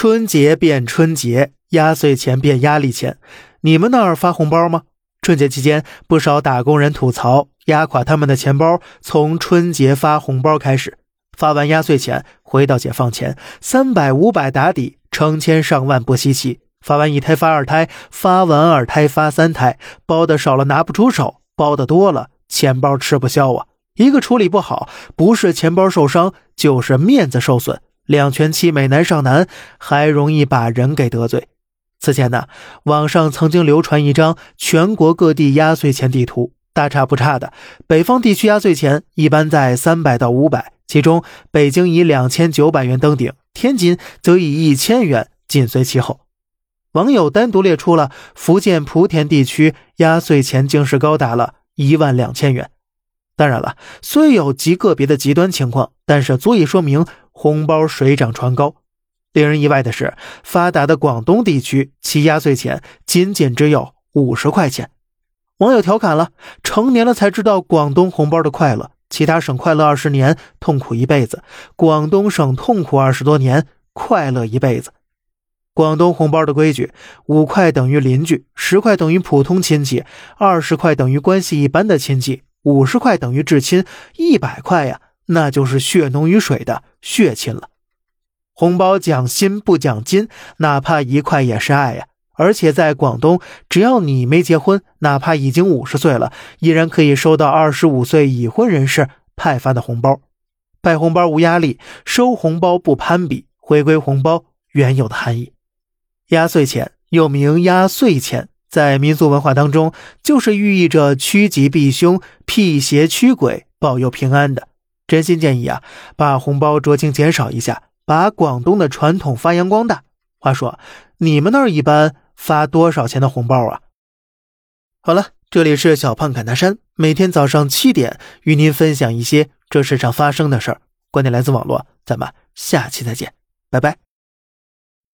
春节变春节，压岁钱变压力钱。你们那儿发红包吗？春节期间，不少打工人吐槽，压垮他们的钱包从春节发红包开始。发完压岁钱，回到解放前，三百五百打底，成千上万不稀奇。发完一胎发二胎，发完二胎发三胎，包的少了拿不出手，包的多了钱包吃不消啊！一个处理不好，不是钱包受伤，就是面子受损。两全其美难上难，还容易把人给得罪。此前呢，网上曾经流传一张全国各地压岁钱地图，大差不差的。北方地区压岁钱一般在三百到五百，其中北京以两千九百元登顶，天津则以一千元紧随其后。网友单独列出了福建莆田地区压岁钱，竟是高达了一万两千元。当然了，虽有极个别的极端情况，但是足以说明。红包水涨船高，令人意外的是，发达的广东地区其压岁钱仅仅只有五十块钱。网友调侃了：“成年了才知道广东红包的快乐，其他省快乐二十年，痛苦一辈子；广东省痛苦二十多年，快乐一辈子。”广东红包的规矩：五块等于邻居，十块等于普通亲戚，二十块等于关系一般的亲戚，五十块等于至亲，一百块呀。那就是血浓于水的血亲了。红包讲心不讲金，哪怕一块也是爱呀。而且在广东，只要你没结婚，哪怕已经五十岁了，依然可以收到二十五岁已婚人士派发的红包。派红包无压力，收红包不攀比，回归红包原有的含义。压岁钱又名压岁钱，在民俗文化当中，就是寓意着趋吉避凶、辟邪驱鬼、保佑平安的。真心建议啊，把红包酌情减少一下，把广东的传统发扬光大。话说，你们那儿一般发多少钱的红包啊？好了，这里是小胖侃大山，每天早上七点与您分享一些这世上发生的事儿。观点来自网络，咱们下期再见，拜拜。